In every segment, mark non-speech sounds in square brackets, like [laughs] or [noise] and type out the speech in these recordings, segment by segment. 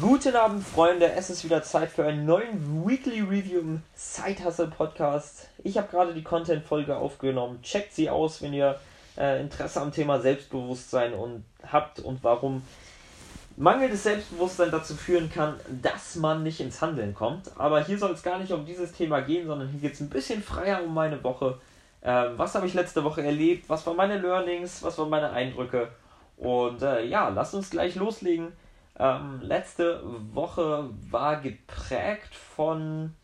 Guten Abend, Freunde. Es ist wieder Zeit für einen neuen Weekly Review im Side Podcast. Ich habe gerade die Content-Folge aufgenommen. Checkt sie aus, wenn ihr äh, Interesse am Thema Selbstbewusstsein und habt und warum mangelndes Selbstbewusstsein dazu führen kann, dass man nicht ins Handeln kommt. Aber hier soll es gar nicht um dieses Thema gehen, sondern hier geht es ein bisschen freier um meine Woche. Ähm, was habe ich letzte Woche erlebt? Was waren meine Learnings? Was waren meine Eindrücke? Und äh, ja, lasst uns gleich loslegen. Ähm, letzte Woche war geprägt von.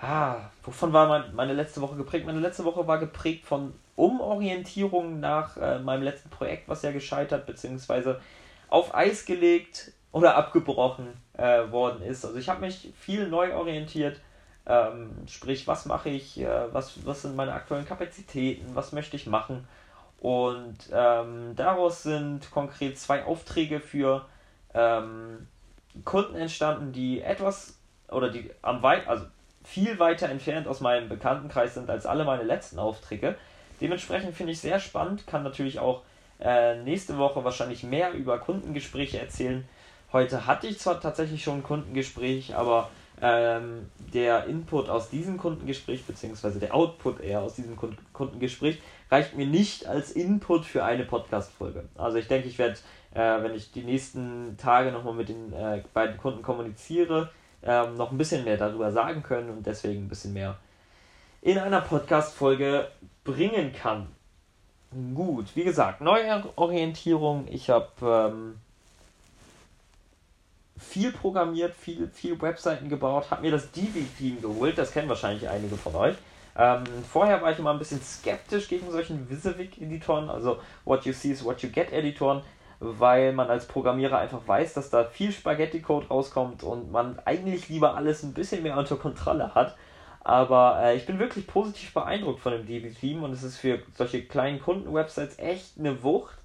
Ah, wovon war mein, meine letzte Woche geprägt? Meine letzte Woche war geprägt von Umorientierung nach äh, meinem letzten Projekt, was ja gescheitert bzw. auf Eis gelegt oder abgebrochen äh, worden ist. Also ich habe mich viel neu orientiert. Ähm, sprich, was mache ich, äh, was, was sind meine aktuellen Kapazitäten, was möchte ich machen. Und ähm, daraus sind konkret zwei Aufträge für ähm, Kunden entstanden, die etwas oder die am weit, also viel weiter entfernt aus meinem Bekanntenkreis sind als alle meine letzten Aufträge. Dementsprechend finde ich sehr spannend, kann natürlich auch äh, nächste Woche wahrscheinlich mehr über Kundengespräche erzählen. Heute hatte ich zwar tatsächlich schon ein Kundengespräch, aber ähm, der Input aus diesem Kundengespräch, beziehungsweise der Output eher aus diesem Kundengespräch, reicht mir nicht als Input für eine Podcast-Folge. Also ich denke, ich werde äh, wenn ich die nächsten Tage nochmal mit den äh, beiden Kunden kommuniziere, ähm, noch ein bisschen mehr darüber sagen können und deswegen ein bisschen mehr in einer Podcast-Folge bringen kann. Gut, wie gesagt, neue Orientierung. Ich habe ähm, viel programmiert, viel, viel Webseiten gebaut, habe mir das Divi-Theme geholt, das kennen wahrscheinlich einige von euch. Ähm, vorher war ich immer ein bisschen skeptisch gegen solchen Visivik-Editoren, also What You See is What You Get-Editoren weil man als Programmierer einfach weiß, dass da viel Spaghetti-Code rauskommt und man eigentlich lieber alles ein bisschen mehr unter Kontrolle hat. Aber äh, ich bin wirklich positiv beeindruckt von dem DB-Team und es ist für solche kleinen Kunden-Websites echt eine Wucht.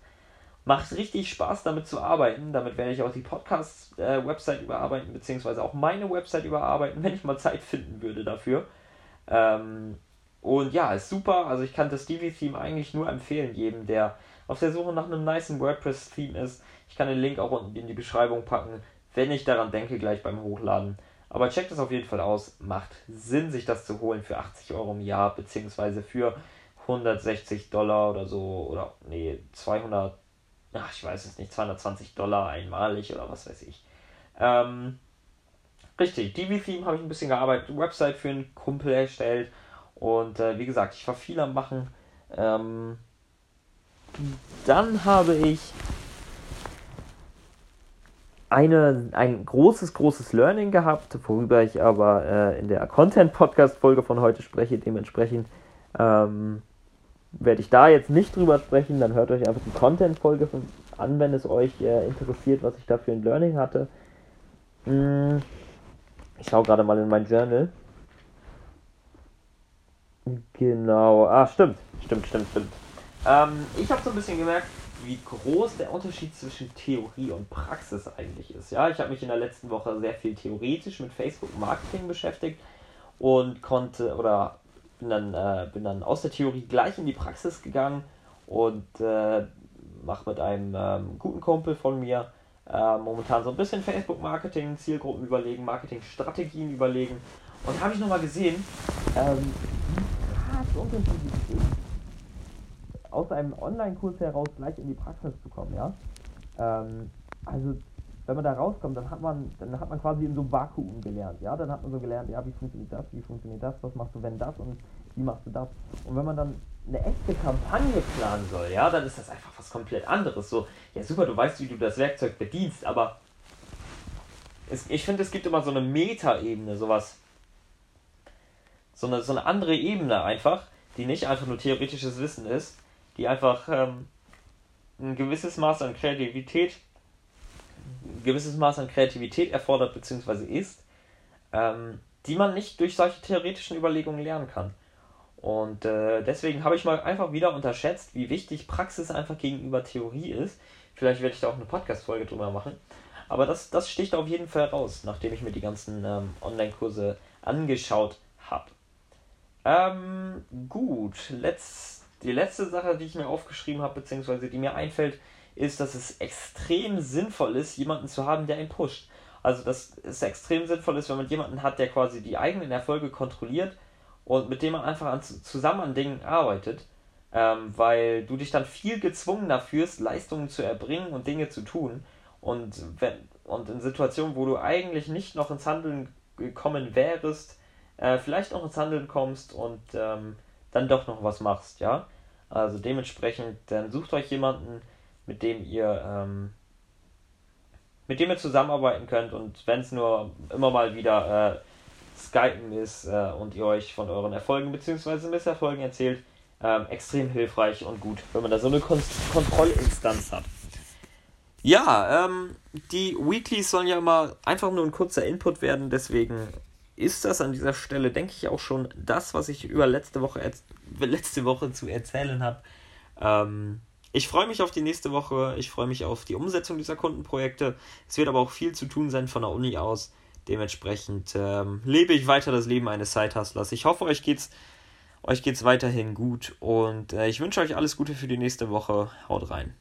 Macht richtig Spaß damit zu arbeiten. Damit werde ich auch die Podcast-Website äh, überarbeiten, beziehungsweise auch meine Website überarbeiten, [laughs] wenn ich mal Zeit finden würde dafür. Ähm, und ja, ist super. Also ich kann das Divi-Theme eigentlich nur empfehlen, jedem, der auf der Suche nach einem nice WordPress-Theme ist. Ich kann den Link auch unten in die Beschreibung packen, wenn ich daran denke, gleich beim Hochladen. Aber checkt es auf jeden Fall aus. Macht Sinn, sich das zu holen für 80 Euro im Jahr, beziehungsweise für 160 Dollar oder so, oder nee, 200, ach, ich weiß es nicht, 220 Dollar einmalig oder was weiß ich. Ähm, richtig, DB-Theme habe ich ein bisschen gearbeitet, Website für einen Kumpel erstellt und äh, wie gesagt, ich war viel am Machen. Ähm, dann habe ich eine, ein großes, großes Learning gehabt, worüber ich aber äh, in der Content-Podcast-Folge von heute spreche. Dementsprechend ähm, werde ich da jetzt nicht drüber sprechen. Dann hört euch einfach die Content-Folge an, wenn es euch äh, interessiert, was ich da für ein Learning hatte. Hm, ich schaue gerade mal in mein Journal. Genau. Ah, stimmt. Stimmt, stimmt, stimmt. Ähm, ich habe so ein bisschen gemerkt, wie groß der Unterschied zwischen Theorie und Praxis eigentlich ist. Ja, ich habe mich in der letzten Woche sehr viel theoretisch mit Facebook Marketing beschäftigt und konnte oder bin dann, äh, bin dann aus der Theorie gleich in die Praxis gegangen und äh, mache mit einem ähm, guten Kumpel von mir äh, momentan so ein bisschen Facebook Marketing, Zielgruppen überlegen, Marketingstrategien überlegen und habe ich nochmal gesehen, ähm, wie unterschiedlich ist aus einem Online-Kurs heraus gleich in die Praxis zu kommen, ja. Ähm, also wenn man da rauskommt, dann hat man, dann hat man quasi in so einem Vakuum gelernt, ja. Dann hat man so gelernt, ja, wie funktioniert das, wie funktioniert das, was machst du, wenn das und wie machst du das. Und wenn man dann eine echte Kampagne planen soll, ja, dann ist das einfach was komplett anderes. So, ja super, du weißt, wie du das Werkzeug bedienst, aber es, ich finde, es gibt immer so eine Meta-Ebene, sowas. So eine, so eine andere Ebene einfach, die nicht einfach nur theoretisches Wissen ist, die einfach ähm, ein gewisses Maß an Kreativität, gewisses Maß an Kreativität erfordert bzw. ist, ähm, die man nicht durch solche theoretischen Überlegungen lernen kann. Und äh, deswegen habe ich mal einfach wieder unterschätzt, wie wichtig Praxis einfach gegenüber Theorie ist. Vielleicht werde ich da auch eine Podcast-Folge drüber machen. Aber das, das sticht auf jeden Fall raus, nachdem ich mir die ganzen ähm, Online-Kurse angeschaut habe. Ähm, gut, let's die letzte Sache, die ich mir aufgeschrieben habe, beziehungsweise die mir einfällt, ist, dass es extrem sinnvoll ist, jemanden zu haben, der ihn pusht. Also, dass es extrem sinnvoll ist, wenn man jemanden hat, der quasi die eigenen Erfolge kontrolliert und mit dem man einfach an, zusammen an Dingen arbeitet, ähm, weil du dich dann viel gezwungener fühlst, Leistungen zu erbringen und Dinge zu tun. Und, wenn, und in Situationen, wo du eigentlich nicht noch ins Handeln gekommen wärst, äh, vielleicht auch ins Handeln kommst und ähm, dann doch noch was machst, ja. Also dementsprechend, dann sucht euch jemanden, mit dem ihr ähm, mit dem ihr zusammenarbeiten könnt und wenn es nur immer mal wieder äh, Skypen ist äh, und ihr euch von euren Erfolgen bzw. Misserfolgen erzählt, ähm, extrem hilfreich und gut, wenn man da so eine Kon Kontrollinstanz hat. Ja, ähm, die Weeklies sollen ja immer einfach nur ein kurzer Input werden, deswegen ist das an dieser Stelle, denke ich, auch schon das, was ich über letzte Woche, letzte Woche zu erzählen habe. Ähm, ich freue mich auf die nächste Woche. Ich freue mich auf die Umsetzung dieser Kundenprojekte. Es wird aber auch viel zu tun sein von der Uni aus. Dementsprechend ähm, lebe ich weiter das Leben eines Side-Hustlers. Ich hoffe, euch geht's, euch geht's weiterhin gut und äh, ich wünsche euch alles Gute für die nächste Woche. Haut rein.